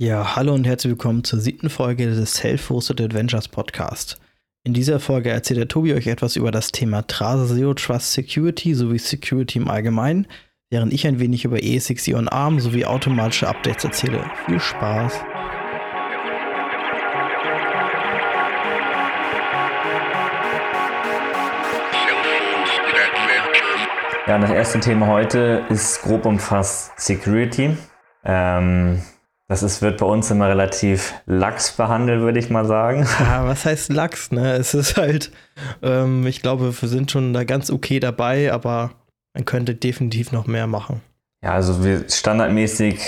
Ja, hallo und herzlich willkommen zur siebten Folge des Self-Hosted Adventures Podcast. In dieser Folge erzählt der Tobi euch etwas über das Thema Trase Zero Trust Security sowie Security im Allgemeinen, während ich ein wenig über E6 on ARM sowie automatische Updates erzähle. Viel Spaß! Ja, das erste Thema heute ist grob umfasst Security. Ähm, das ist, wird bei uns immer relativ lax behandelt, würde ich mal sagen. Ja, was heißt lax? Ne? Es ist halt, ähm, ich glaube, wir sind schon da ganz okay dabei, aber man könnte definitiv noch mehr machen. Ja, also wir standardmäßig,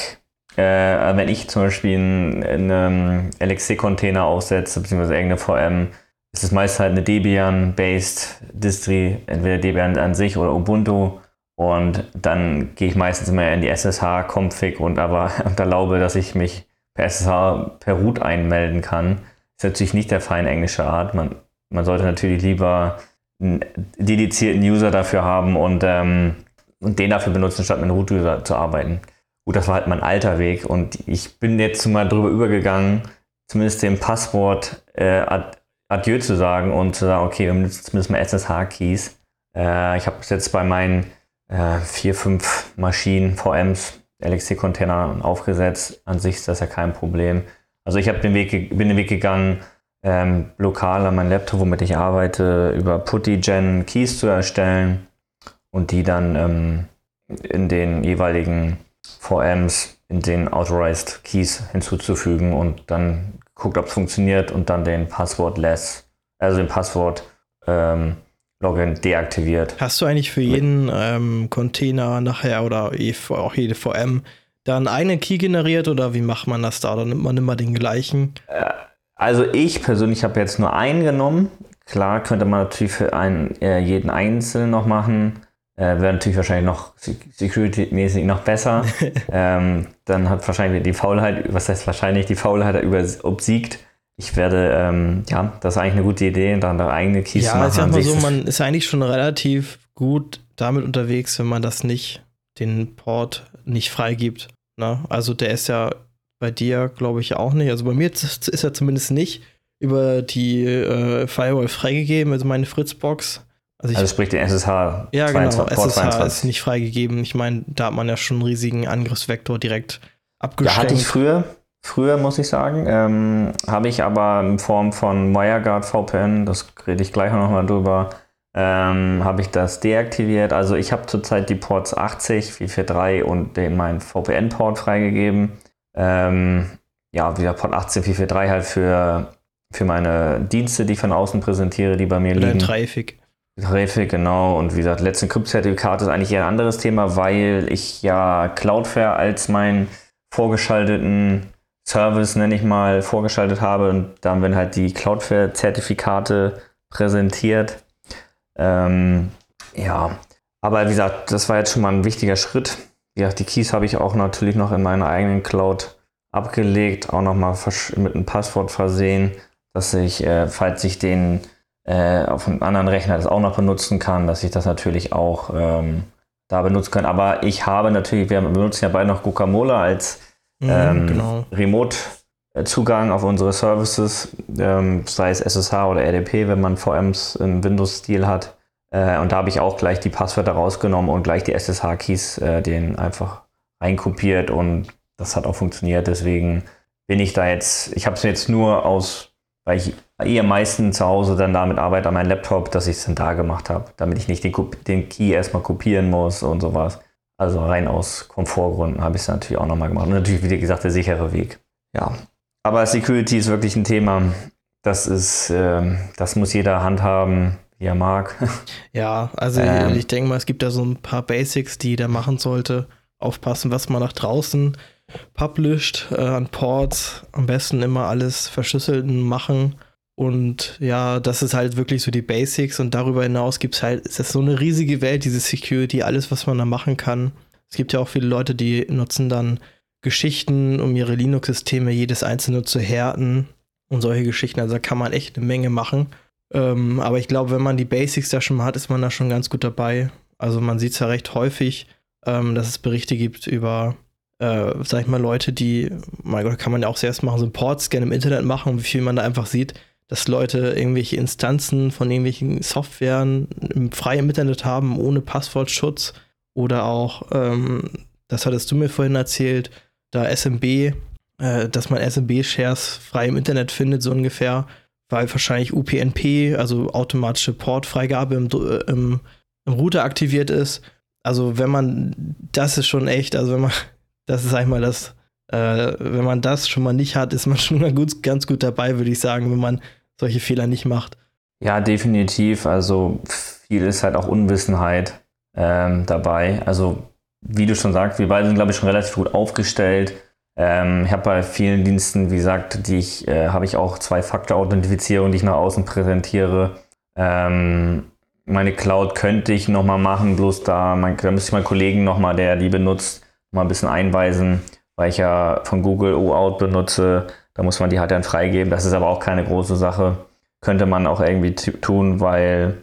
äh, wenn ich zum Beispiel einen, einen LXC-Container aufsetze, beziehungsweise irgendeine VM, ist es meist halt eine Debian-based Distri, entweder Debian an sich oder Ubuntu. Und dann gehe ich meistens immer in die SSH-Config und aber und erlaube, dass ich mich per SSH per Root einmelden kann. Ist natürlich nicht der feine englische Art. Man, man sollte natürlich lieber einen dedizierten User dafür haben und, ähm, und den dafür benutzen, statt mit einem Root-User zu arbeiten. Gut, das war halt mein alter Weg und ich bin jetzt mal drüber übergegangen, zumindest dem Passwort äh, Adieu zu sagen und zu sagen, okay, wir benutzen zumindest mal SSH-Keys. Äh, ich habe es jetzt bei meinen äh, vier, fünf Maschinen, VMs, LXC-Container aufgesetzt. An sich ist das ja kein Problem. Also ich den Weg, bin den Weg gegangen, ähm, lokal an meinem Laptop, womit ich arbeite, über PuttyGen Keys zu erstellen und die dann ähm, in den jeweiligen VMs in den Authorized Keys hinzuzufügen und dann guckt, ob es funktioniert und dann den Passwort less, also den Passwort ähm, Login deaktiviert. Hast du eigentlich für jeden ähm, Container nachher oder auch jede VM da einen Key generiert oder wie macht man das da? Oder nimmt man immer den gleichen? Äh, also ich persönlich habe jetzt nur einen genommen. Klar könnte man natürlich für einen, äh, jeden einzeln noch machen. Äh, Wäre natürlich wahrscheinlich noch security-mäßig noch besser. ähm, dann hat wahrscheinlich die Faulheit, was heißt wahrscheinlich, die Faulheit über, obsiegt ich werde, ähm, ja, das ist eigentlich eine gute Idee, dann da eigene Keys ja, zu machen. Ja, ich sag mal so, man ist eigentlich schon relativ gut damit unterwegs, wenn man das nicht, den Port nicht freigibt. Ne? Also der ist ja bei dir, glaube ich, auch nicht. Also bei mir ist, ist er zumindest nicht über die äh, Firewall freigegeben, also meine Fritzbox. Also, ich, also sprich den SSH. Ja, 22, genau. Port SSH 22. ist nicht freigegeben. Ich meine, da hat man ja schon einen riesigen Angriffsvektor direkt abgeschränkt. Ja, hatte ich früher. Früher, muss ich sagen, ähm, habe ich aber in Form von WireGuard VPN, das rede ich gleich noch mal drüber, ähm, habe ich das deaktiviert. Also ich habe zurzeit die Ports 80, 443 und den meinen VPN-Port freigegeben. Ähm, ja, wieder Port 18, 443 halt für, für meine Dienste, die ich von außen präsentiere, die bei mir liegen. Traffic. Traffic, genau. Und wie gesagt, letzten Kryptzertifikat ist eigentlich eher ein anderes Thema, weil ich ja Cloudflare als meinen vorgeschalteten Service, nenne ich mal, vorgeschaltet habe und dann werden halt die Cloudflare-Zertifikate präsentiert. Ähm, ja, aber wie gesagt, das war jetzt schon mal ein wichtiger Schritt. Ja, die Keys habe ich auch natürlich noch in meiner eigenen Cloud abgelegt, auch nochmal mit einem Passwort versehen, dass ich, äh, falls ich den äh, auf einem anderen Rechner das auch noch benutzen kann, dass ich das natürlich auch ähm, da benutzen kann. Aber ich habe natürlich, wir benutzen ja beide noch Guacamole als Mhm, ähm, genau. Remote-Zugang auf unsere Services, ähm, sei es SSH oder RDP, wenn man VMs im Windows-Stil hat. Äh, und da habe ich auch gleich die Passwörter rausgenommen und gleich die SSH-Keys äh, den einfach reinkopiert und das hat auch funktioniert. Deswegen bin ich da jetzt, ich habe es jetzt nur aus, weil ich eher meistens zu Hause dann damit arbeite an meinem Laptop, dass ich es dann da gemacht habe, damit ich nicht den, den Key erstmal kopieren muss und sowas. Also rein aus Komfortgründen habe ich es natürlich auch nochmal gemacht. Und natürlich, wie gesagt, der sichere Weg. Ja. Aber Security ist wirklich ein Thema. Das ist, äh, das muss jeder handhaben, wie er mag. Ja, also ähm, ich denke mal, es gibt da so ein paar Basics, die der machen sollte. Aufpassen, was man nach draußen published äh, an Ports. Am besten immer alles verschlüsselten machen und ja, das ist halt wirklich so die Basics und darüber hinaus gibt es halt, ist das so eine riesige Welt, diese Security, alles, was man da machen kann. Es gibt ja auch viele Leute, die nutzen dann Geschichten, um ihre Linux-Systeme jedes einzelne zu härten und solche Geschichten. Also da kann man echt eine Menge machen. Ähm, aber ich glaube, wenn man die Basics da schon mal hat, ist man da schon ganz gut dabei. Also man sieht es ja recht häufig, ähm, dass es Berichte gibt über äh, sag ich mal, Leute, die, mein Gott, kann man ja auch selbst machen, so einen Portscan im Internet machen und wie viel man da einfach sieht, dass Leute irgendwelche Instanzen von irgendwelchen Softwaren im freien Internet haben, ohne Passwortschutz. Oder auch, ähm, das hattest du mir vorhin erzählt, da SMB, äh, dass man SMB-Shares frei im Internet findet, so ungefähr, weil wahrscheinlich UPnP, also automatische Portfreigabe im, äh, im, im Router aktiviert ist. Also wenn man, das ist schon echt, also wenn man, das ist einmal das, äh, wenn man das schon mal nicht hat, ist man schon mal gut, ganz gut dabei, würde ich sagen, wenn man solche Fehler nicht macht. Ja, definitiv. Also viel ist halt auch Unwissenheit ähm, dabei. Also wie du schon sagst, wir beide sind, glaube ich, schon relativ gut aufgestellt. Ähm, ich habe bei vielen Diensten, wie gesagt, die ich, äh, habe ich auch Zwei-Faktor-Authentifizierung, die ich nach außen präsentiere. Ähm, meine Cloud könnte ich nochmal machen, bloß da, mein, da müsste ich meinen Kollegen nochmal, der die benutzt, mal ein bisschen einweisen, weil ich ja von Google OAuth benutze. Da muss man die halt dann freigeben. Das ist aber auch keine große Sache. Könnte man auch irgendwie tun, weil,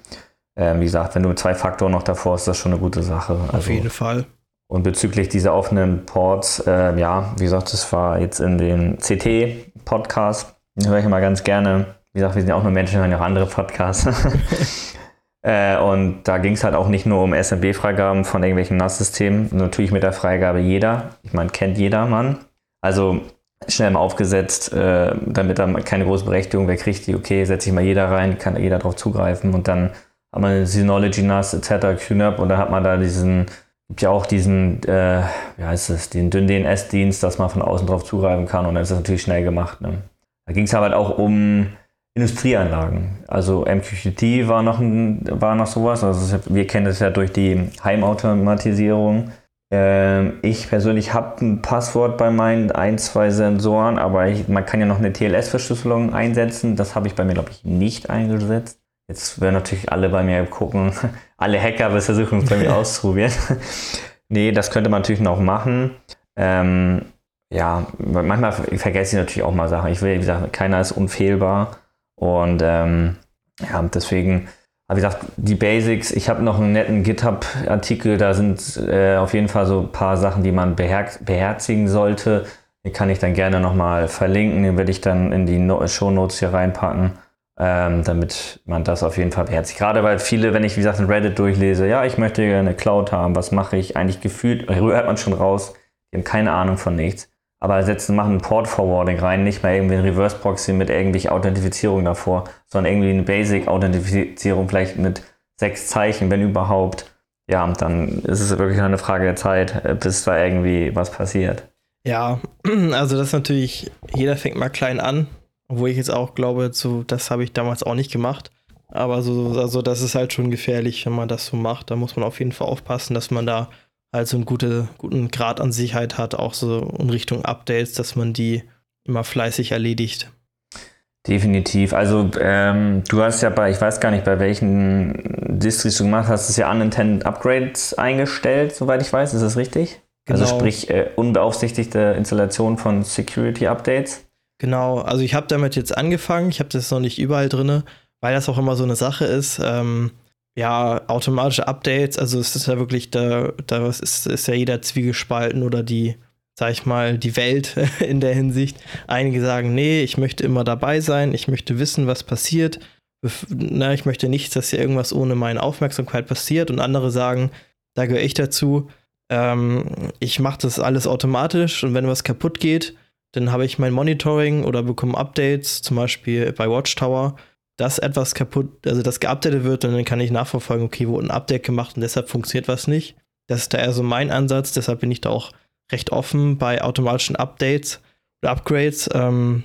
äh, wie gesagt, wenn du zwei Faktoren noch davor hast, ist das schon eine gute Sache. Also, Auf jeden Fall. Und bezüglich dieser offenen Ports, äh, ja, wie gesagt, das war jetzt in den CT-Podcast. Den höre ich immer ganz gerne. Wie gesagt, wir sind ja auch nur Menschen, hören ja auch andere Podcasts. äh, und da ging es halt auch nicht nur um SMB-Freigaben von irgendwelchen NAS-Systemen, natürlich mit der Freigabe jeder. Ich meine, kennt jeder Mann. Also schnell mal aufgesetzt, äh, damit da keine große Berechtigung, wer kriegt die, okay, setze ich mal jeder rein, kann jeder darauf zugreifen und dann hat man Synology NAS etc. QNAP und dann hat man da diesen, gibt ja auch diesen, äh, wie heißt es, den dünnen DNS-Dienst, dass man von außen drauf zugreifen kann und dann ist das natürlich schnell gemacht. Ne? Da ging es aber halt auch um Industrieanlagen. Also MQTT war noch, ein, war noch sowas, also wir kennen das ja durch die Heimautomatisierung ich persönlich habe ein Passwort bei meinen ein, zwei Sensoren, aber ich, man kann ja noch eine TLS-Verschlüsselung einsetzen. Das habe ich bei mir, glaube ich, nicht eingesetzt. Jetzt werden natürlich alle bei mir gucken, alle Hacker versuchen es bei mir auszuprobieren. nee, das könnte man natürlich noch machen. Ähm, ja, manchmal vergesse ich natürlich auch mal Sachen. Ich will, wie gesagt, keiner ist unfehlbar. Und ähm, ja, deswegen aber wie gesagt, die Basics, ich habe noch einen netten GitHub-Artikel, da sind äh, auf jeden Fall so ein paar Sachen, die man beher beherzigen sollte. Den kann ich dann gerne nochmal verlinken, den werde ich dann in die no Show Notes hier reinpacken, ähm, damit man das auf jeden Fall beherzigt. Gerade weil viele, wenn ich wie gesagt in Reddit durchlese, ja, ich möchte eine Cloud haben, was mache ich? Eigentlich gefühlt, hört man schon raus, die haben keine Ahnung von nichts aber setzen, machen ein Port Forwarding rein, nicht mal irgendwie ein Reverse Proxy mit irgendwelche Authentifizierung davor, sondern irgendwie eine Basic Authentifizierung vielleicht mit sechs Zeichen, wenn überhaupt. Ja, dann ist es wirklich eine Frage der Zeit, äh, bis da irgendwie was passiert. Ja, also das ist natürlich, jeder fängt mal klein an, obwohl ich jetzt auch glaube, so, das habe ich damals auch nicht gemacht. Aber so, also das ist halt schon gefährlich, wenn man das so macht. Da muss man auf jeden Fall aufpassen, dass man da halt so einen gute, guten Grad an Sicherheit hat, auch so in Richtung Updates, dass man die immer fleißig erledigt. Definitiv. Also ähm, du hast ja bei, ich weiß gar nicht, bei welchen Distris du gemacht hast, ist ja unintended Upgrades eingestellt, soweit ich weiß. Ist das richtig? Also genau. Also sprich äh, unbeaufsichtigte Installation von Security Updates. Genau, also ich habe damit jetzt angefangen, ich habe das noch nicht überall drin, weil das auch immer so eine Sache ist. Ähm, ja, automatische Updates, also es ist ja wirklich, da, da ist, ist ja jeder zwiegespalten oder die, sag ich mal, die Welt in der Hinsicht. Einige sagen, nee, ich möchte immer dabei sein, ich möchte wissen, was passiert. Na, ich möchte nicht, dass hier irgendwas ohne meine Aufmerksamkeit passiert. Und andere sagen, da gehöre ich dazu, ähm, ich mache das alles automatisch und wenn was kaputt geht, dann habe ich mein Monitoring oder bekomme Updates, zum Beispiel bei Watchtower dass etwas kaputt, also das geupdatet wird und dann kann ich nachverfolgen, okay, wurde ein Update gemacht und deshalb funktioniert was nicht. Das ist da eher so mein Ansatz, deshalb bin ich da auch recht offen bei automatischen Updates oder Upgrades. Ähm,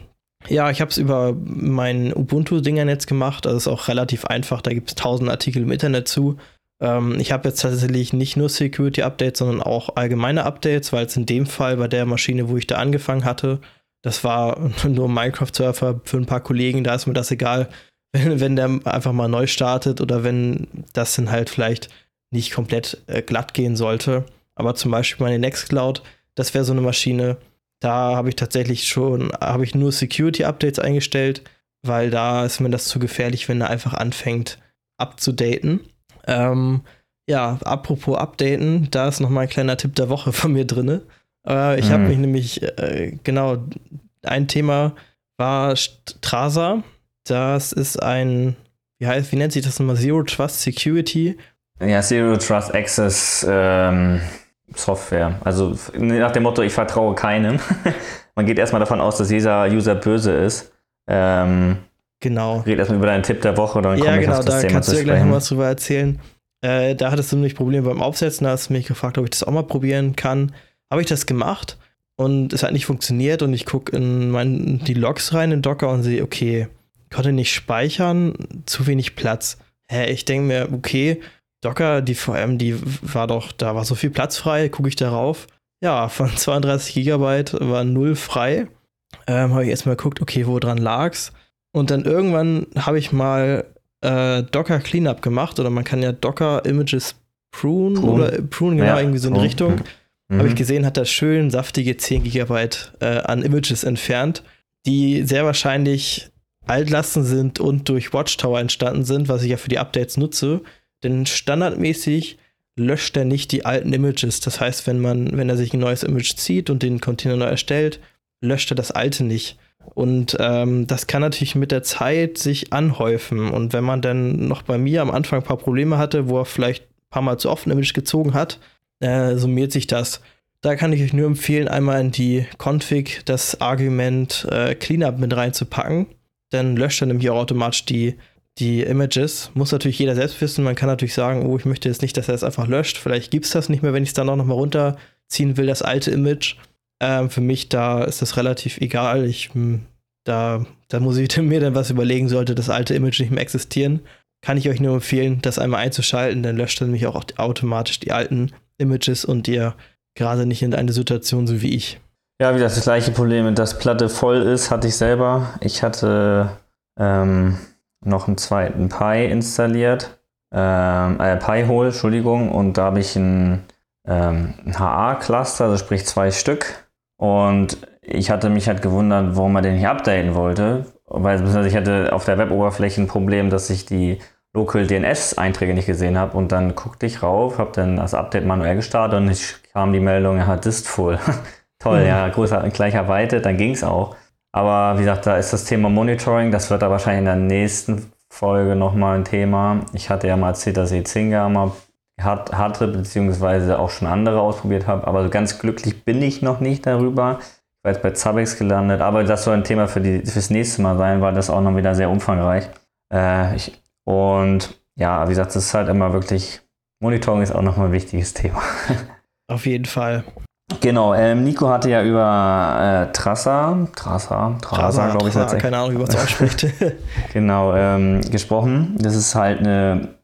ja, ich habe es über mein Ubuntu-Dingern jetzt gemacht, also ist auch relativ einfach, da gibt es tausend Artikel im Internet zu. Ähm, ich habe jetzt tatsächlich nicht nur Security-Updates, sondern auch allgemeine Updates, weil es in dem Fall bei der Maschine, wo ich da angefangen hatte, das war nur Minecraft-Surfer für ein paar Kollegen, da ist mir das egal wenn, wenn der einfach mal neu startet oder wenn das dann halt vielleicht nicht komplett äh, glatt gehen sollte. Aber zum Beispiel meine Nextcloud, das wäre so eine Maschine, da habe ich tatsächlich schon, habe ich nur Security-Updates eingestellt, weil da ist mir das zu gefährlich, wenn er einfach anfängt abzudaten. Ähm, ja, apropos Updaten, da ist noch mal ein kleiner Tipp der Woche von mir drin. Äh, ich mhm. habe mich nämlich, äh, genau, ein Thema war Strasa. Das ist ein, wie heißt, wie nennt sich das nochmal? Zero Trust Security. Ja, Zero Trust Access ähm, Software. Also nach dem Motto, ich vertraue keinem. Man geht erstmal davon aus, dass jeder User böse ist. Ähm, genau. Red erstmal über deinen Tipp der Woche, dann komme ja, genau, da Thema kannst du dir gleich noch was drüber erzählen. Äh, da hattest du nämlich Probleme beim Aufsetzen, da hast du mich gefragt, ob ich das auch mal probieren kann. Habe ich das gemacht und es hat nicht funktioniert und ich gucke in mein, die Logs rein in Docker und sehe, okay, konnte nicht speichern, zu wenig Platz. Hä, ich denke mir, okay, Docker, die VM, die war doch, da war so viel Platz frei, gucke ich darauf. Ja, von 32 Gigabyte war null frei. Ähm, habe ich erstmal geguckt, okay, wo dran lag's. Und dann irgendwann habe ich mal äh, Docker Cleanup gemacht oder man kann ja Docker Images prune, prune. oder prune, genau, ja, irgendwie so in prune. Richtung. Mhm. Habe ich gesehen, hat das schön saftige 10 Gigabyte äh, an Images entfernt, die sehr wahrscheinlich Altlasten sind und durch Watchtower entstanden sind, was ich ja für die Updates nutze. Denn standardmäßig löscht er nicht die alten Images. Das heißt, wenn man, wenn er sich ein neues Image zieht und den Container neu erstellt, löscht er das alte nicht. Und ähm, das kann natürlich mit der Zeit sich anhäufen. Und wenn man dann noch bei mir am Anfang ein paar Probleme hatte, wo er vielleicht ein paar Mal zu oft ein Image gezogen hat, äh, summiert sich das. Da kann ich euch nur empfehlen, einmal in die Config das Argument äh, Cleanup mit reinzupacken. Dann löscht er nämlich auch automatisch die, die Images. Muss natürlich jeder selbst wissen. Man kann natürlich sagen, oh, ich möchte jetzt nicht, dass er es einfach löscht. Vielleicht gibt es das nicht mehr, wenn ich es dann auch nochmal runterziehen will, das alte Image. Ähm, für mich, da ist das relativ egal. Ich, hm, da, da muss ich mir dann was überlegen, sollte das alte Image nicht mehr existieren. Kann ich euch nur empfehlen, das einmal einzuschalten, dann löscht er nämlich auch automatisch die alten Images und ihr gerade nicht in eine Situation so wie ich. Ja, wie das gleiche Problem, dass Platte voll ist, hatte ich selber. Ich hatte ähm, noch einen zweiten Pi installiert, ähm, äh, Pi-Hole, Entschuldigung, und da habe ich ein, ähm, ein HA-Cluster, also sprich zwei Stück. Und ich hatte mich halt gewundert, warum man den hier updaten wollte, weil ich hatte auf der Weboberfläche ein Problem, dass ich die Local DNS-Einträge nicht gesehen habe und dann guckte ich rauf, habe dann das Update manuell gestartet und ich kam die Meldung, er hat Dist full. Toll, mhm. ja, größer, gleicher Weite, dann ging es auch. Aber wie gesagt, da ist das Thema Monitoring, das wird da wahrscheinlich in der nächsten Folge nochmal ein Thema. Ich hatte ja mal erzählt, dass ich Zinga mal hat, hatte, beziehungsweise auch schon andere ausprobiert habe, aber so ganz glücklich bin ich noch nicht darüber. Ich war jetzt bei Zabex gelandet, aber das soll ein Thema für die, fürs nächste Mal sein, weil das auch noch wieder sehr umfangreich. Äh, ich, und ja, wie gesagt, das ist halt immer wirklich, Monitoring ist auch nochmal ein wichtiges Thema. Auf jeden Fall. Genau, ähm, Nico hatte ja über äh, Trassa, Trassa, Trassa, glaube ich. Trassa, keine Ahnung, wie man es ausspricht. genau, ähm, gesprochen. Das ist halt eine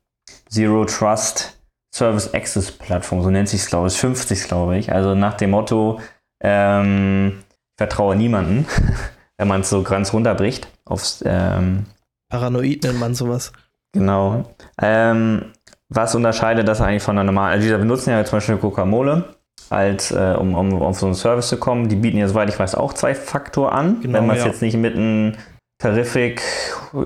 Zero Trust Service Access Plattform, so nennt sich es, glaube ich, 50, glaube ich. Also nach dem Motto, ähm, vertraue niemanden, wenn man es so ganz runterbricht. Aufs, ähm, Paranoid nennt man sowas. Genau. Ähm, was unterscheidet das eigentlich von einer normalen? Also, wir benutzen ja zum Beispiel Coca-Mole, als, äh, um, um auf so einen Service zu kommen. Die bieten ja, soweit ich weiß, auch zwei Faktor an. Genau, wenn man es ja. jetzt nicht mit einem Terrific,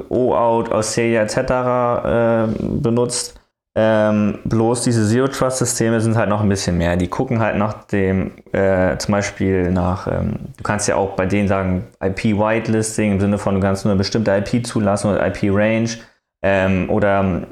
O-Out, Australia etc. Äh, benutzt. Ähm, bloß diese Zero-Trust-Systeme sind halt noch ein bisschen mehr. Die gucken halt nach dem, äh, zum Beispiel nach, ähm, du kannst ja auch bei denen sagen, IP-Whitelisting im Sinne von, du kannst nur eine bestimmte IP zulassen oder IP-Range. Ähm, oder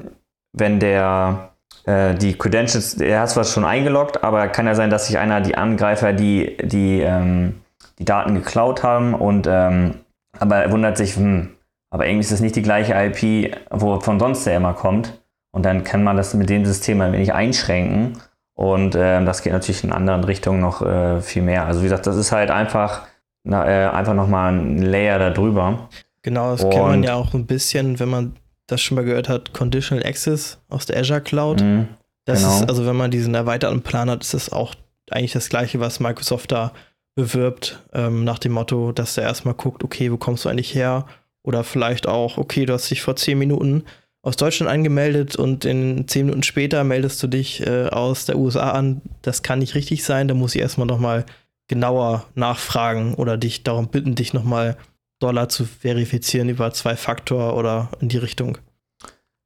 wenn der äh, die Credentials, er hat zwar schon eingeloggt, aber kann ja sein, dass sich einer die Angreifer die, die, ähm, die Daten geklaut haben und ähm, aber er wundert sich, hm, aber irgendwie ist das nicht die gleiche IP, wo von sonst der immer kommt. Und dann kann man das mit dem System ein wenig einschränken. Und äh, das geht natürlich in anderen Richtungen noch äh, viel mehr. Also wie gesagt, das ist halt einfach, na, äh, einfach nochmal ein Layer darüber. Genau, das und, kennt man ja auch ein bisschen, wenn man das schon mal gehört hat, Conditional Access aus der Azure Cloud. Mhm, das genau. ist, also wenn man diesen erweiterten Plan hat, ist das auch eigentlich das gleiche, was Microsoft da bewirbt, ähm, nach dem Motto, dass der erstmal guckt, okay, wo kommst du eigentlich her? Oder vielleicht auch, okay, du hast dich vor zehn Minuten aus Deutschland angemeldet und in zehn Minuten später meldest du dich äh, aus der USA an. Das kann nicht richtig sein. Da muss ich erstmal nochmal genauer nachfragen oder dich darum bitten, dich nochmal Dollar zu verifizieren über zwei Faktor oder in die Richtung.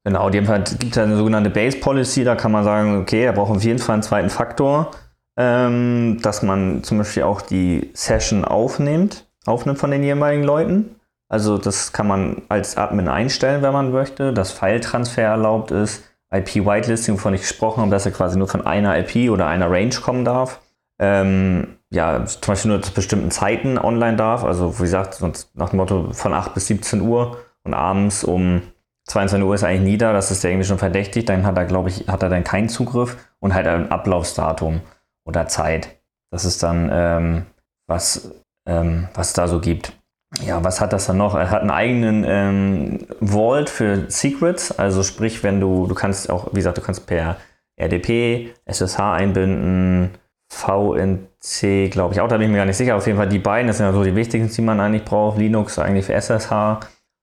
Genau, die gibt es eine sogenannte Base Policy, da kann man sagen, okay, er braucht auf jeden Fall einen zweiten Faktor. ähm, dass man zum Beispiel auch die Session aufnimmt, aufnimmt von den jeweiligen Leuten. Also das kann man als Admin einstellen, wenn man möchte, dass File-Transfer erlaubt ist, IP-Whitelisting, wovon ich gesprochen habe, dass er quasi nur von einer IP oder einer Range kommen darf. Ähm, ja, zum Beispiel nur zu bestimmten Zeiten online darf. Also wie gesagt, nach dem Motto von 8 bis 17 Uhr und abends um 22 Uhr ist eigentlich nieder, das ist ja irgendwie schon verdächtig, dann hat er, glaube ich, hat er dann keinen Zugriff und halt ein Ablaufsdatum oder Zeit. Das ist dann, ähm, was, ähm, was da so gibt. Ja, was hat das dann noch? Er hat einen eigenen ähm, Vault für Secrets, also sprich, wenn du, du kannst auch, wie gesagt, du kannst per RDP, SSH einbinden, VNC, glaube ich auch, da bin ich mir gar nicht sicher. Auf jeden Fall die beiden, das sind ja so die wichtigsten, die man eigentlich braucht. Linux eigentlich für SSH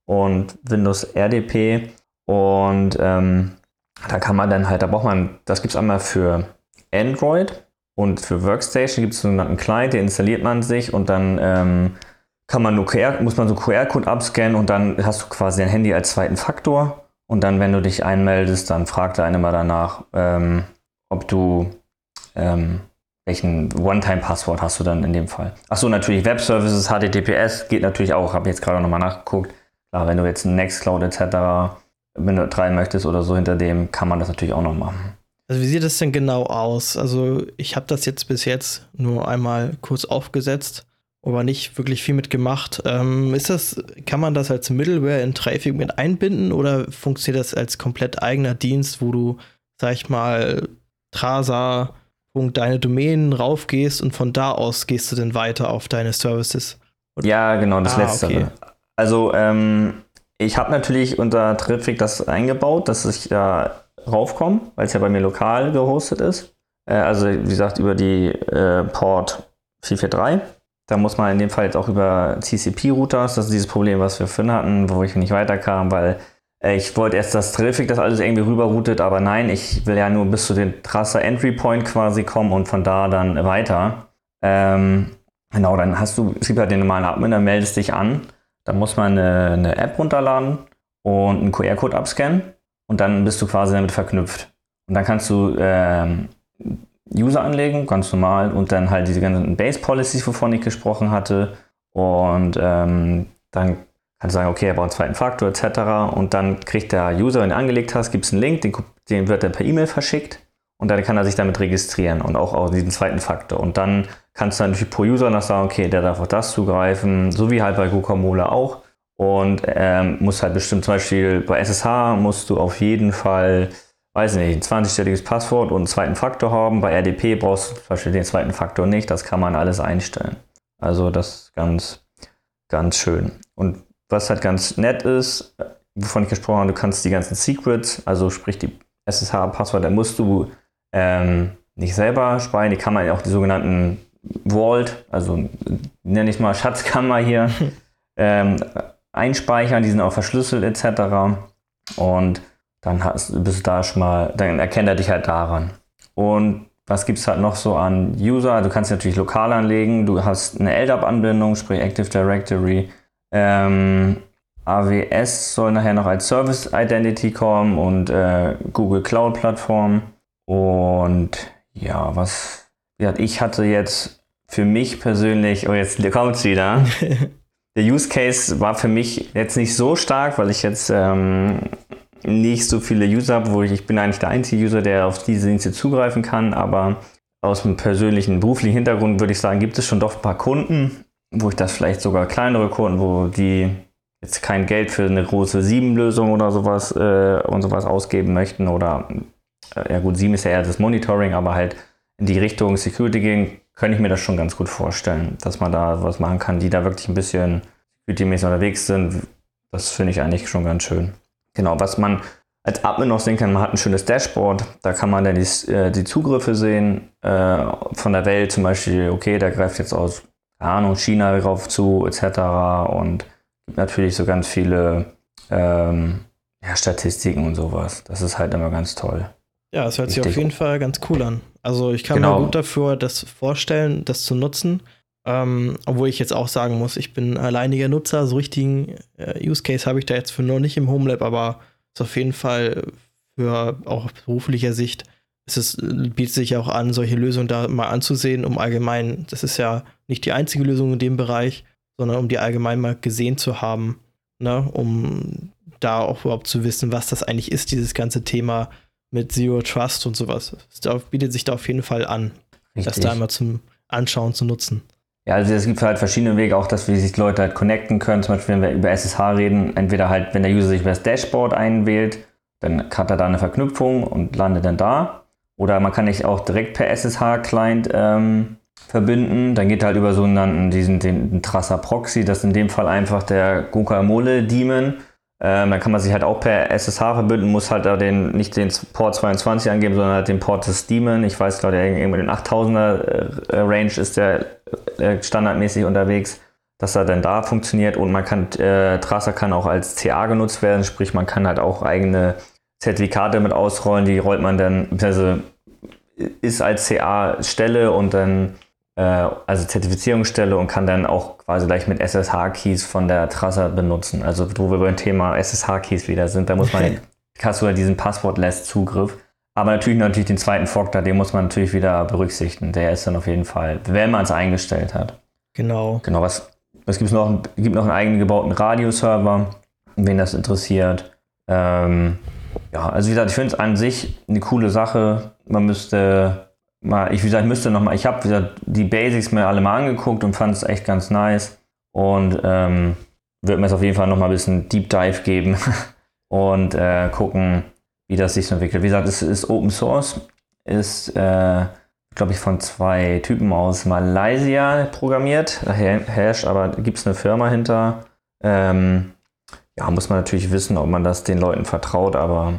und Windows RDP. Und ähm, da kann man dann halt, da braucht man, das gibt es einmal für Android und für Workstation gibt es einen sogenannten Client, den installiert man sich und dann ähm, kann man nur QR, muss man so QR-Code abscannen und dann hast du quasi dein Handy als zweiten Faktor. Und dann, wenn du dich einmeldest, dann fragt er einen mal danach, ähm, ob du ähm, welchen One-Time-Passwort hast du dann in dem Fall. Achso, natürlich Web-Services, HTTPS geht natürlich auch, habe jetzt gerade nochmal nachgeguckt. Klar, wenn du jetzt Nextcloud etc. betreiben möchtest oder so hinter dem, kann man das natürlich auch noch machen. Also wie sieht das denn genau aus? Also ich habe das jetzt bis jetzt nur einmal kurz aufgesetzt, aber nicht wirklich viel mitgemacht. Ähm, ist das, kann man das als Middleware in Traffic mit einbinden oder funktioniert das als komplett eigener Dienst, wo du, sag ich mal, Trasa deine Domänen raufgehst und von da aus gehst du dann weiter auf deine Services? Oder? Ja, genau, das ah, letzte. Okay. Also ähm, ich habe natürlich unter Traffic das eingebaut, dass ich da raufkomme, weil es ja bei mir lokal gehostet ist. Äh, also wie gesagt über die äh, Port 443. Da muss man in dem Fall jetzt auch über TCP-Routers, das ist dieses Problem, was wir vorhin hatten, wo ich nicht weiterkam, weil ich wollte erst, dass Traffic das alles irgendwie rüberroutet, aber nein, ich will ja nur bis zu den Tracer Entry Point quasi kommen und von da dann weiter. Ähm, genau, dann hast du, es gibt halt den normalen Admin, dann meldest dich an da muss man eine, eine App runterladen und einen QR-Code abscannen und dann bist du quasi damit verknüpft. Und dann kannst du ähm, User anlegen, ganz normal, und dann halt diese ganzen Base-Policies, wovon ich gesprochen hatte. Und ähm, dann du sagen, okay, er braucht einen zweiten Faktor etc. Und dann kriegt der User, wenn du angelegt hast, gibt es einen Link, den, den wird er per E-Mail verschickt. Und dann kann er sich damit registrieren und auch auf diesen zweiten Faktor. Und dann kannst du natürlich pro User noch sagen, okay, der darf auf das zugreifen, so wie halt bei Guacamole auch. Und ähm, muss halt bestimmt zum Beispiel bei SSH musst du auf jeden Fall, weiß nicht, ein 20-stelliges Passwort und einen zweiten Faktor haben. Bei RDP brauchst du zum Beispiel den zweiten Faktor nicht. Das kann man alles einstellen. Also das ist ganz, ganz schön. Und was halt ganz nett ist, wovon ich gesprochen habe, du kannst die ganzen Secrets, also sprich die SSH-Passwörter, musst du ähm, nicht selber speichern. Die kann man ja auch die sogenannten Vault, also nenne ich mal Schatzkammer hier, ähm, einspeichern, die sind auch verschlüsselt etc. Und dann hast, bist du da schon mal, dann erkennt er dich halt daran. Und was gibt es halt noch so an User? Du kannst natürlich lokal anlegen, du hast eine LDAP-Anbindung, sprich Active Directory. Ähm, AWS soll nachher noch als Service Identity kommen und äh, Google Cloud Plattform. Und ja, was ich hatte jetzt für mich persönlich, oh jetzt kommt es wieder. Der Use Case war für mich jetzt nicht so stark, weil ich jetzt ähm, nicht so viele User habe, wo ich, ich bin eigentlich der einzige User, der auf diese Dienste zugreifen kann, aber aus dem persönlichen beruflichen Hintergrund würde ich sagen, gibt es schon doch ein paar Kunden, wo ich das vielleicht sogar kleinere Kunden, wo die jetzt kein Geld für eine große 7-Lösung oder sowas äh, und sowas ausgeben möchten oder äh, ja gut, 7 ist ja eher das Monitoring, aber halt in die Richtung Security gehen, könnte ich mir das schon ganz gut vorstellen, dass man da was machen kann, die da wirklich ein bisschen security-mäßig unterwegs sind. Das finde ich eigentlich schon ganz schön. Genau, was man als Admin noch sehen kann, man hat ein schönes Dashboard, da kann man dann die, äh, die Zugriffe sehen äh, von der Welt, zum Beispiel, okay, da greift jetzt aus, Ahnung, China drauf zu, etc. Und gibt natürlich so ganz viele ähm, ja, Statistiken und sowas. Das ist halt immer ganz toll. Ja, es hört sich auf jeden Fall ganz cool an. Also ich kann genau. mir gut dafür das vorstellen, das zu nutzen. Ähm, obwohl ich jetzt auch sagen muss, ich bin alleiniger Nutzer, so richtigen äh, Use Case habe ich da jetzt für noch nicht im Homelab, aber ist auf jeden Fall für auch beruflicher Sicht es ist, bietet sich ja auch an, solche Lösungen da mal anzusehen, um allgemein, das ist ja nicht die einzige Lösung in dem Bereich, sondern um die allgemein mal gesehen zu haben, ne, um da auch überhaupt zu wissen, was das eigentlich ist, dieses ganze Thema mit Zero Trust und sowas. Es bietet sich da auf jeden Fall an, Richtig. das da einmal zum Anschauen zu nutzen. Ja, also es gibt halt verschiedene Wege, auch dass wir sich Leute halt connecten können. Zum Beispiel, wenn wir über SSH reden, entweder halt, wenn der User sich über das Dashboard einwählt, dann hat er da eine Verknüpfung und landet dann da. Oder man kann sich auch direkt per SSH-Client ähm, verbinden. Dann geht halt über sogenannten diesen den, Trasser Proxy. Das ist in dem Fall einfach der Guacamole Daemon. Ähm, dann kann man sich halt auch per SSH verbinden, muss halt da den, nicht den Port 22 angeben, sondern halt den Port des Daemon. Ich weiß gerade, irgendwo den 8000er äh, Range ist der äh, standardmäßig unterwegs, dass er dann da funktioniert und man kann, äh, Tracer kann auch als CA genutzt werden, sprich man kann halt auch eigene Zertifikate mit ausrollen, die rollt man dann, also ist als CA-Stelle und dann, äh, also Zertifizierungsstelle und kann dann auch quasi gleich mit SSH-Keys von der Tracer benutzen. Also wo wir beim Thema SSH-Keys wieder sind, da muss man, hast du ja diesen Passwort-Less-Zugriff. Aber natürlich natürlich den zweiten da, den muss man natürlich wieder berücksichtigen. Der ist dann auf jeden Fall, wenn man es eingestellt hat. Genau. Genau, was, was gibt es noch? Es gibt noch einen eigenen gebauten Radioserver, wen das interessiert. Ähm, ja, also wie gesagt, ich finde es an sich eine coole Sache. Man müsste mal, ich wie gesagt, müsste noch mal, ich habe die Basics mir alle mal angeguckt und fand es echt ganz nice und ähm, würde mir jetzt auf jeden Fall noch mal ein bisschen Deep Dive geben und äh, gucken, wie das sich so entwickelt. Wie gesagt, es ist Open Source, ist äh, glaube ich von zwei Typen aus Malaysia programmiert, Hash, aber gibt es eine Firma hinter. Ähm, ja, muss man natürlich wissen, ob man das den Leuten vertraut, aber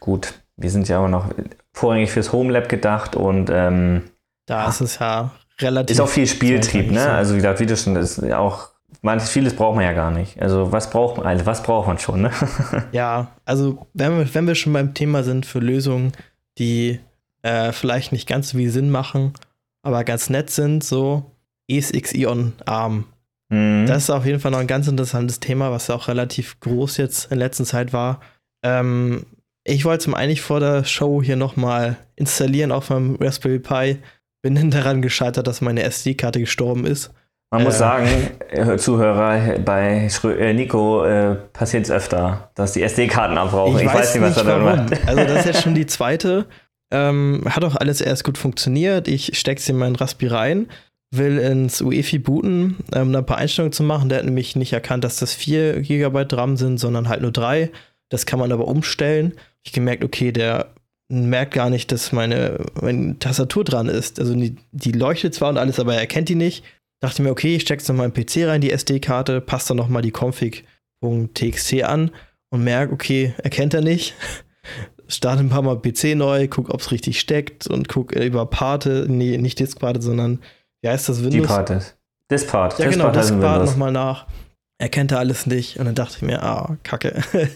gut, wir sind ja aber noch vorrangig fürs Home Lab gedacht und ähm, da ist es ja relativ. Ist auch viel Spieltrieb, ne? Also wie gesagt, wie du schon, ist auch manches vieles braucht man ja gar nicht. Also was braucht man, also was braucht man schon, ne? ja, also wenn wir, wenn wir schon beim Thema sind für Lösungen, die äh, vielleicht nicht ganz so viel Sinn machen, aber ganz nett sind, so ESXi on ARM Mhm. Das ist auf jeden Fall noch ein ganz interessantes Thema, was auch relativ groß jetzt in letzter Zeit war. Ähm, ich wollte es mir eigentlich vor der Show hier nochmal installieren auf meinem Raspberry Pi. Bin dann daran gescheitert, dass meine SD-Karte gestorben ist. Man äh, muss sagen, äh, Zuhörer, bei äh, Nico äh, passiert es öfter, dass die SD-Karten abbrauchen. Ich, ich weiß, nicht, was er da macht. Also, das ist jetzt schon die zweite. Ähm, hat auch alles erst gut funktioniert. Ich stecke sie in meinen Raspberry rein will ins UEFI booten, um da ein paar Einstellungen zu machen. Der hat nämlich nicht erkannt, dass das 4 GB RAM sind, sondern halt nur 3. Das kann man aber umstellen. Ich gemerkt, okay, der merkt gar nicht, dass meine, meine Tastatur dran ist. Also die, die, leuchtet zwar und alles, aber er erkennt die nicht. Dachte mir, okay, ich steck's noch mal im PC rein, die SD-Karte, passt dann noch mal die config.txt an und merke, okay, erkennt er nicht. Starte ein paar Mal PC neu, guck, ob es richtig steckt und guck über Parte, nee, nicht Diskparte, sondern wie heißt das? Windows? Die Part ist. Dispart. Ja, genau, Dispart nochmal nach. Er alles nicht. Und dann dachte ich mir, ah, kacke.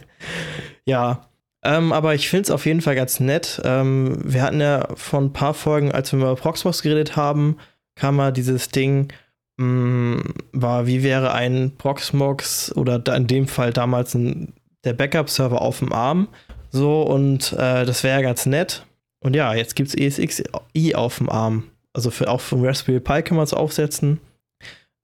ja. Ähm, aber ich finde es auf jeden Fall ganz nett. Ähm, wir hatten ja vor ein paar Folgen, als wir über Proxmox geredet haben, kam mal dieses Ding, mh, mm, war, wie wäre ein Proxmox oder in dem Fall damals ein, der Backup-Server auf dem Arm. So, und äh, das wäre ja ganz nett. Und ja, jetzt gibt es ESXi auf dem Arm. Also für, auch für Raspberry Pi kann man es aufsetzen.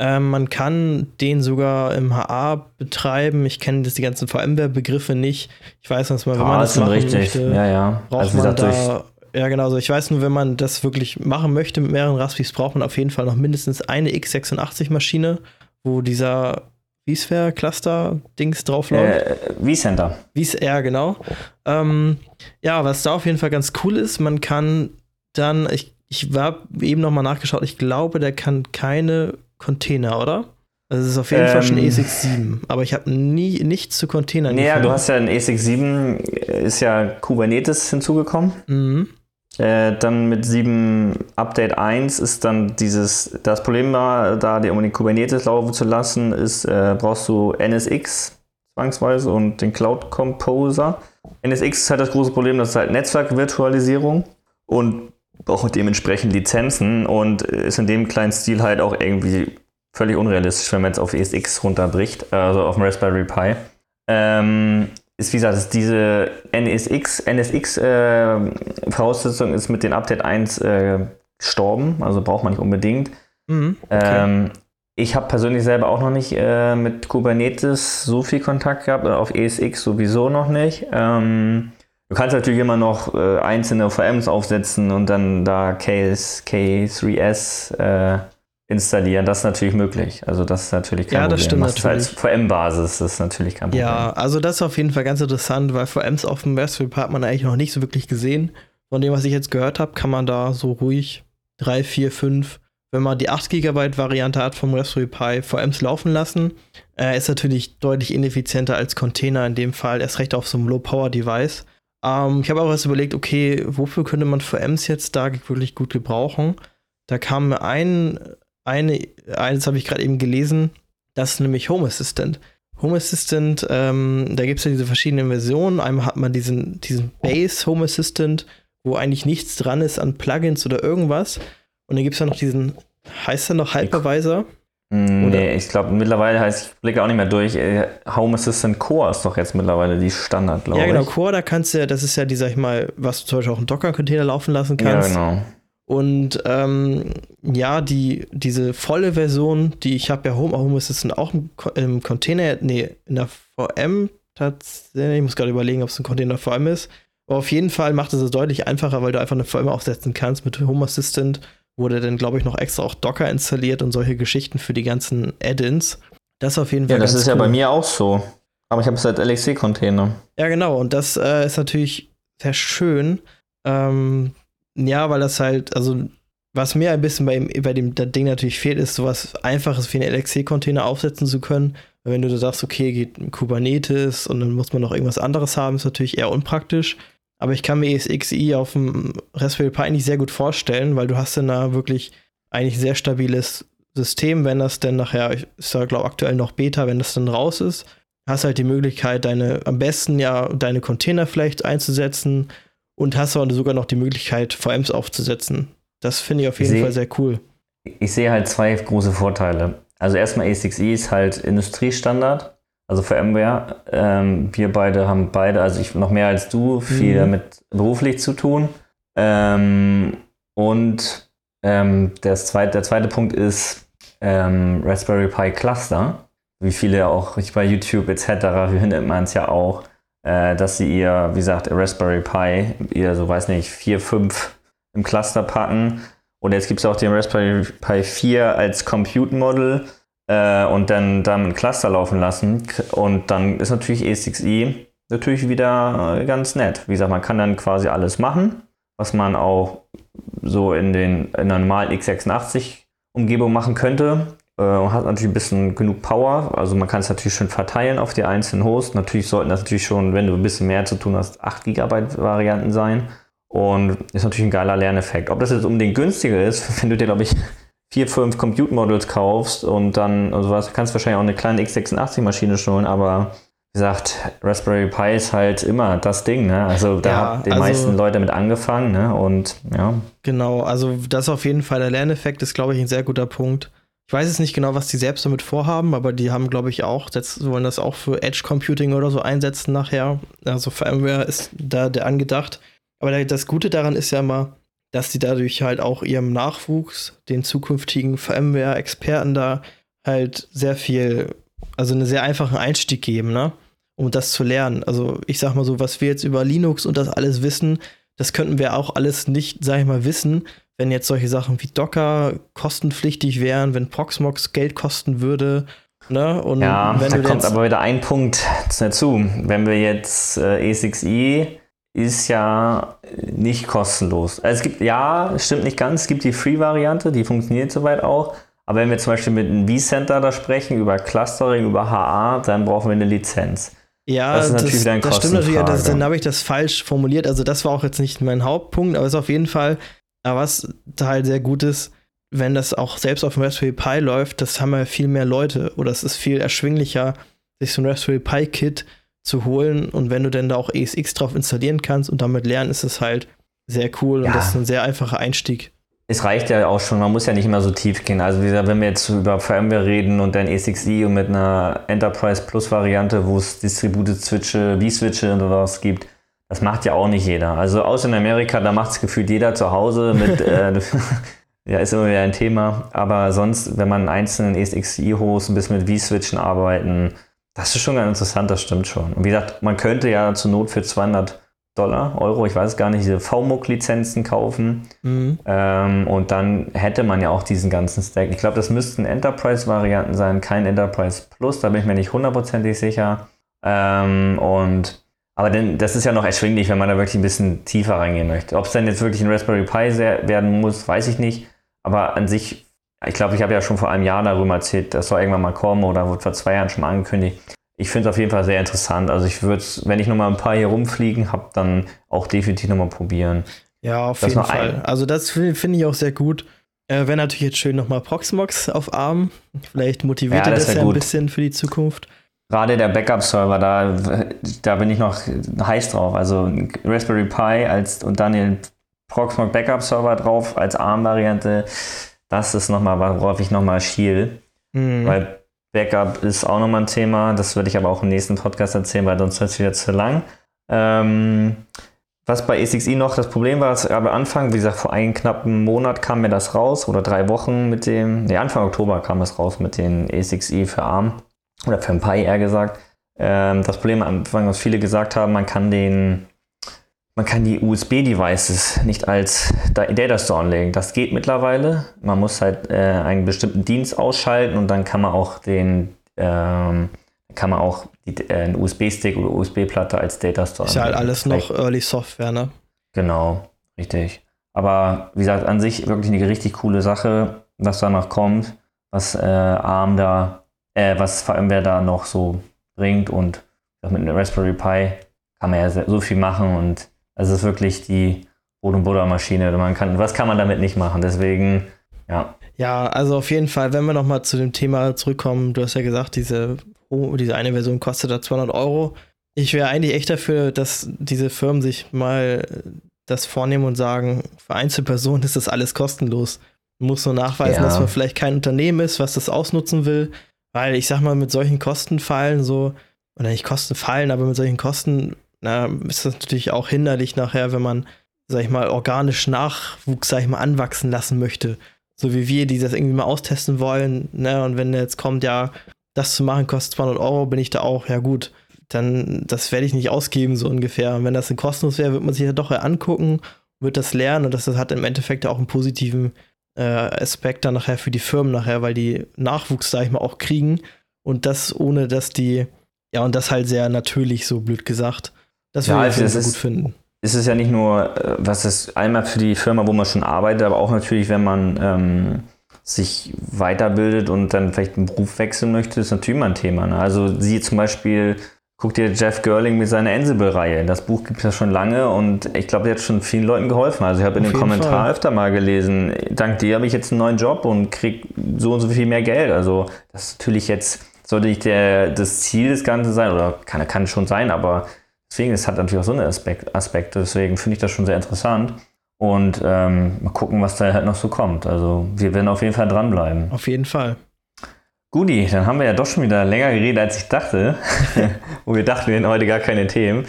Ähm, man kann den sogar im HA betreiben. Ich kenne die ganzen VMware-Begriffe nicht. Ich weiß nicht mal, wenn man das machen richtig. möchte, ja, ja. braucht also, man da. Ja, genau. Also ich weiß nur, wenn man das wirklich machen möchte mit mehreren Raspberries, braucht man auf jeden Fall noch mindestens eine x86-Maschine, wo dieser vSphere-Cluster-Dings drauf läuft. Äh, vCenter. Ja, genau. Ähm, ja, was da auf jeden Fall ganz cool ist, man kann dann, ich ich war eben noch mal nachgeschaut, ich glaube, der kann keine Container, oder? Also es ist auf jeden ähm, Fall schon ESX7, aber ich habe nie nichts zu Containern Nee, ja, du hast ja ein ESX7, ist ja Kubernetes hinzugekommen. Mhm. Äh, dann mit 7 Update 1 ist dann dieses, das Problem war, da die, um den Kubernetes laufen zu lassen, ist, äh, brauchst du NSX zwangsweise und den Cloud Composer. NSX ist halt das große Problem, das ist halt Netzwerkvirtualisierung und braucht dementsprechend Lizenzen und ist in dem kleinen Stil halt auch irgendwie völlig unrealistisch, wenn man jetzt auf ESX runterbricht, also auf dem Raspberry Pi. Ähm, ist, wie gesagt, ist diese NSX, NSX-Voraussetzung äh, ist mit dem Update 1 äh, gestorben, also braucht man nicht unbedingt. Mhm, okay. ähm, ich habe persönlich selber auch noch nicht äh, mit Kubernetes so viel Kontakt gehabt, oder auf ESX sowieso noch nicht. Ähm, du kannst natürlich immer noch äh, einzelne VMs aufsetzen und dann da KS, K3S äh, installieren. Das ist natürlich möglich. Also das ist natürlich kein ja, das Problem. Stimmt natürlich. Als VM-Basis ist natürlich kein Problem. Ja, also das ist auf jeden Fall ganz interessant, weil VMs auf dem Raspberry Pi hat man eigentlich noch nicht so wirklich gesehen. Von dem, was ich jetzt gehört habe, kann man da so ruhig 3, 4, 5, wenn man die 8 GB Variante hat vom Raspberry Pi, VMs laufen lassen. Äh, ist natürlich deutlich ineffizienter als Container in dem Fall, erst recht auf so einem Low-Power-Device. Ähm, ich habe auch erst überlegt, okay, wofür könnte man VMs jetzt da wirklich gut gebrauchen? Da kam mir ein eine, eines habe ich gerade eben gelesen, das ist nämlich Home Assistant. Home Assistant, ähm, da gibt es ja diese verschiedenen Versionen. Einmal hat man diesen, diesen Base Home Assistant, wo eigentlich nichts dran ist an Plugins oder irgendwas. Und dann gibt es ja noch diesen, heißt er noch Hypervisor? Nee, ich glaube mittlerweile heißt, ich blicke auch nicht mehr durch, äh, Home Assistant Core ist doch jetzt mittlerweile die Standard, glaube ich. Ja, genau, Core, da kannst du ja, das ist ja die, sag ich mal, was du zum Beispiel auch einen Docker-Container laufen lassen kannst. Ja, genau. Und ähm, ja, die, diese volle Version, die ich habe ja Home, Home Assistant auch im, im Container, nee, in der VM tatsächlich, ich muss gerade überlegen, ob es ein Container VM ist. Aber auf jeden Fall macht es es deutlich einfacher, weil du einfach eine VM aufsetzen kannst mit Home Assistant. Wurde dann, glaube ich, noch extra auch Docker installiert und solche Geschichten für die ganzen Add-ins. Das auf jeden Fall. Ja, das ist cool. ja bei mir auch so. Aber ich habe es als LXC-Container. Ja, genau. Und das äh, ist natürlich sehr schön. Ähm, ja, weil das halt, also was mir ein bisschen bei, bei dem Ding natürlich fehlt, ist sowas Einfaches wie einen LXC-Container aufsetzen zu können. Wenn du da sagst, okay, geht ein Kubernetes und dann muss man noch irgendwas anderes haben, ist natürlich eher unpraktisch. Aber ich kann mir ESXi auf dem Raspberry Pi eigentlich sehr gut vorstellen, weil du hast dann da wirklich eigentlich sehr stabiles System, wenn das denn nachher, ist ja glaube aktuell noch Beta, wenn das dann raus ist, hast halt die Möglichkeit, deine am besten ja deine Container vielleicht einzusetzen, und hast aber sogar noch die Möglichkeit, VMs aufzusetzen. Das finde ich auf jeden ich Fall sehr cool. Ich sehe halt zwei große Vorteile. Also erstmal A6E ist halt Industriestandard, also VMware. Ähm, wir beide haben beide, also ich noch mehr als du, viel mhm. damit beruflich zu tun. Ähm, und ähm, das zweite, der zweite Punkt ist ähm, Raspberry Pi Cluster. Wie viele auch bei YouTube etc. findet man es ja auch äh, dass sie ihr, wie gesagt, Raspberry Pi, ihr so weiß nicht, 4, 5 im Cluster packen. Und jetzt gibt es auch den Raspberry Pi 4 als Compute Model äh, und dann damit ein Cluster laufen lassen. Und dann ist natürlich E6i natürlich wieder äh, ganz nett. Wie gesagt, man kann dann quasi alles machen, was man auch so in, den, in einer normalen x86 Umgebung machen könnte. Äh, hat natürlich ein bisschen genug Power. Also man kann es natürlich schon verteilen auf die einzelnen Hosts. Natürlich sollten das natürlich schon, wenn du ein bisschen mehr zu tun hast, 8 GB Varianten sein. Und ist natürlich ein geiler Lerneffekt. Ob das jetzt unbedingt günstiger ist, wenn du dir, glaube ich, vier, fünf Compute Models kaufst und dann also was, kannst du wahrscheinlich auch eine kleine x86-Maschine schon, aber wie gesagt, Raspberry Pi ist halt immer das Ding, ne? Also da ja, haben die also, meisten Leute damit angefangen, ne? Und ja. Genau, also das auf jeden Fall der Lerneffekt ist, glaube ich, ein sehr guter Punkt. Ich weiß jetzt nicht genau, was die selbst damit vorhaben, aber die haben, glaube ich, auch, das, wollen das auch für Edge Computing oder so einsetzen nachher. Also Firmware ist da der angedacht. Aber das Gute daran ist ja immer, dass die dadurch halt auch ihrem Nachwuchs, den zukünftigen Firmware-Experten da halt sehr viel, also einen sehr einfachen Einstieg geben, ne? Um das zu lernen. Also ich sag mal so, was wir jetzt über Linux und das alles wissen, das könnten wir auch alles nicht, sag ich mal, wissen, wenn jetzt solche Sachen wie Docker kostenpflichtig wären, wenn Proxmox Geld kosten würde. Ne? Und ja, wenn da kommt aber wieder ein Punkt dazu. Wenn wir jetzt äh, E6i ist ja nicht kostenlos. Also es gibt, ja, stimmt nicht ganz, es gibt die Free-Variante, die funktioniert soweit auch. Aber wenn wir zum Beispiel mit einem vCenter da sprechen, über Clustering, über HA, dann brauchen wir eine Lizenz. Ja, das, ist natürlich das, das stimmt natürlich, das, dann habe ich das falsch formuliert. Also das war auch jetzt nicht mein Hauptpunkt, aber es ist auf jeden Fall was halt sehr gut ist, wenn das auch selbst auf dem Raspberry Pi läuft, das haben ja viel mehr Leute oder es ist viel erschwinglicher, sich so ein Raspberry Pi Kit zu holen und wenn du dann da auch ESX drauf installieren kannst und damit lernen, ist es halt sehr cool ja. und das ist ein sehr einfacher Einstieg. es reicht ja auch schon, man muss ja nicht immer so tief gehen. Also wie gesagt, wenn wir jetzt über Firmware reden und dann E6E und mit einer Enterprise Plus Variante, wo es Distributed Switche, V-Switche und sowas gibt, das macht ja auch nicht jeder. Also außer in Amerika, da macht es gefühlt jeder zu Hause mit, äh, ja, ist immer wieder ein Thema. Aber sonst, wenn man einzelnen ESXi-Hosts ein bisschen mit V-Switchen arbeiten, das ist schon ganz interessant, das stimmt schon. Und wie gesagt, man könnte ja zur Not für 200 Dollar, Euro, ich weiß gar nicht, diese VMOOC-Lizenzen kaufen. Mhm. Ähm, und dann hätte man ja auch diesen ganzen Stack. Ich glaube, das müssten Enterprise-Varianten sein, kein Enterprise Plus, da bin ich mir nicht hundertprozentig sicher. Ähm, und aber denn, das ist ja noch erschwinglich, wenn man da wirklich ein bisschen tiefer reingehen möchte. Ob es dann jetzt wirklich ein Raspberry Pi werden muss, weiß ich nicht. Aber an sich, ich glaube, ich habe ja schon vor einem Jahr darüber erzählt, das soll irgendwann mal kommen oder wurde vor zwei Jahren schon mal angekündigt ich finde es auf jeden Fall sehr interessant. Also ich würde wenn ich noch mal ein paar hier rumfliegen habe, dann auch definitiv noch mal probieren. Ja, auf das jeden Fall. Ein. Also das finde ich auch sehr gut. Äh, Wäre natürlich jetzt schön nochmal Proxmox auf ARM. Vielleicht motiviert ja, das, das ja ein bisschen für die Zukunft. Gerade der Backup-Server, da, da bin ich noch heiß drauf. Also Raspberry Pi als, und dann den Proxmox Backup-Server drauf als ARM-Variante. Das ist nochmal, worauf ich nochmal schiel. Mhm. Weil Backup ist auch nochmal ein Thema. Das würde ich aber auch im nächsten Podcast erzählen, weil sonst wird es wieder zu lang. Ähm, was bei A6i noch das Problem war, am Anfang, wie gesagt, vor einem knappen Monat kam mir das raus oder drei Wochen mit dem, ne, Anfang Oktober kam es raus mit den A6i für ARM oder für ein Pi eher gesagt. Ähm, das Problem am Anfang, was viele gesagt haben, man kann den man kann die USB-Devices nicht als Data Store anlegen. Das geht mittlerweile. Man muss halt äh, einen bestimmten Dienst ausschalten und dann kann man auch den ähm, kann man auch die, äh, einen USB-Stick oder USB-Platte als Data Store. Ist ja halt alles noch Early Software, ne? Genau, richtig. Aber wie gesagt, an sich wirklich eine richtig coole Sache, was da noch kommt, was äh, ARM da, äh, was VMware da noch so bringt und mit einer Raspberry Pi kann man ja so viel machen und also es ist wirklich die Brot- und Buttermaschine. Man kann, was kann man damit nicht machen? Deswegen, ja. Ja, also auf jeden Fall, wenn wir nochmal zu dem Thema zurückkommen, du hast ja gesagt, diese, oh, diese eine Version kostet da 200 Euro. Ich wäre eigentlich echt dafür, dass diese Firmen sich mal das vornehmen und sagen, für Einzelpersonen ist das alles kostenlos. Man muss nur nachweisen, ja. dass man vielleicht kein Unternehmen ist, was das ausnutzen will. Weil ich sag mal, mit solchen Kostenfallen so, oder nicht Kostenfallen, aber mit solchen Kosten na, ist das natürlich auch hinderlich nachher, wenn man, sag ich mal, organisch Nachwuchs, sag ich mal, anwachsen lassen möchte. So wie wir, die das irgendwie mal austesten wollen. Ne? Und wenn jetzt kommt, ja, das zu machen kostet 200 Euro, bin ich da auch, ja gut, dann das werde ich nicht ausgeben, so ungefähr. Und wenn das ein kostenlos wäre, wird man sich ja doch angucken, wird das lernen und das, das hat im Endeffekt auch einen positiven äh, Aspekt dann nachher für die Firmen nachher, weil die Nachwuchs, sag ich mal, auch kriegen und das ohne, dass die, ja, und das halt sehr natürlich, so blöd gesagt. Das würde ja, ich also gut finden. Es ist ja nicht nur, äh, was ist einmal für die Firma, wo man schon arbeitet, aber auch natürlich, wenn man ähm, sich weiterbildet und dann vielleicht einen Beruf wechseln möchte, ist natürlich immer ein Thema. Ne? Also sie zum Beispiel, guck dir Jeff Girling mit seiner Ansible-Reihe. Das Buch gibt es ja schon lange und ich glaube, der hat schon vielen Leuten geholfen. Also ich habe in den Kommentaren öfter mal gelesen, dank dir habe ich jetzt einen neuen Job und kriege so und so viel mehr Geld. Also das ist natürlich jetzt, sollte nicht der, das Ziel des Ganzen sein, oder kann, kann schon sein, aber Deswegen, es hat natürlich auch so eine Aspekt, Aspekte. Deswegen finde ich das schon sehr interessant. Und ähm, mal gucken, was da halt noch so kommt. Also wir werden auf jeden Fall dranbleiben. Auf jeden Fall. Guti, dann haben wir ja doch schon wieder länger geredet, als ich dachte. Wo wir dachten, wir hätten heute gar keine Themen.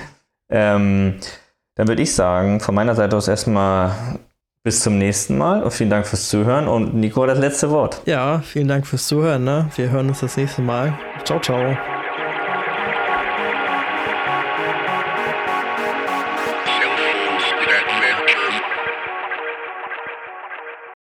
Ähm, dann würde ich sagen, von meiner Seite aus erstmal bis zum nächsten Mal und vielen Dank fürs Zuhören. Und Nico, das letzte Wort. Ja, vielen Dank fürs Zuhören. Ne? Wir hören uns das nächste Mal. Ciao, ciao.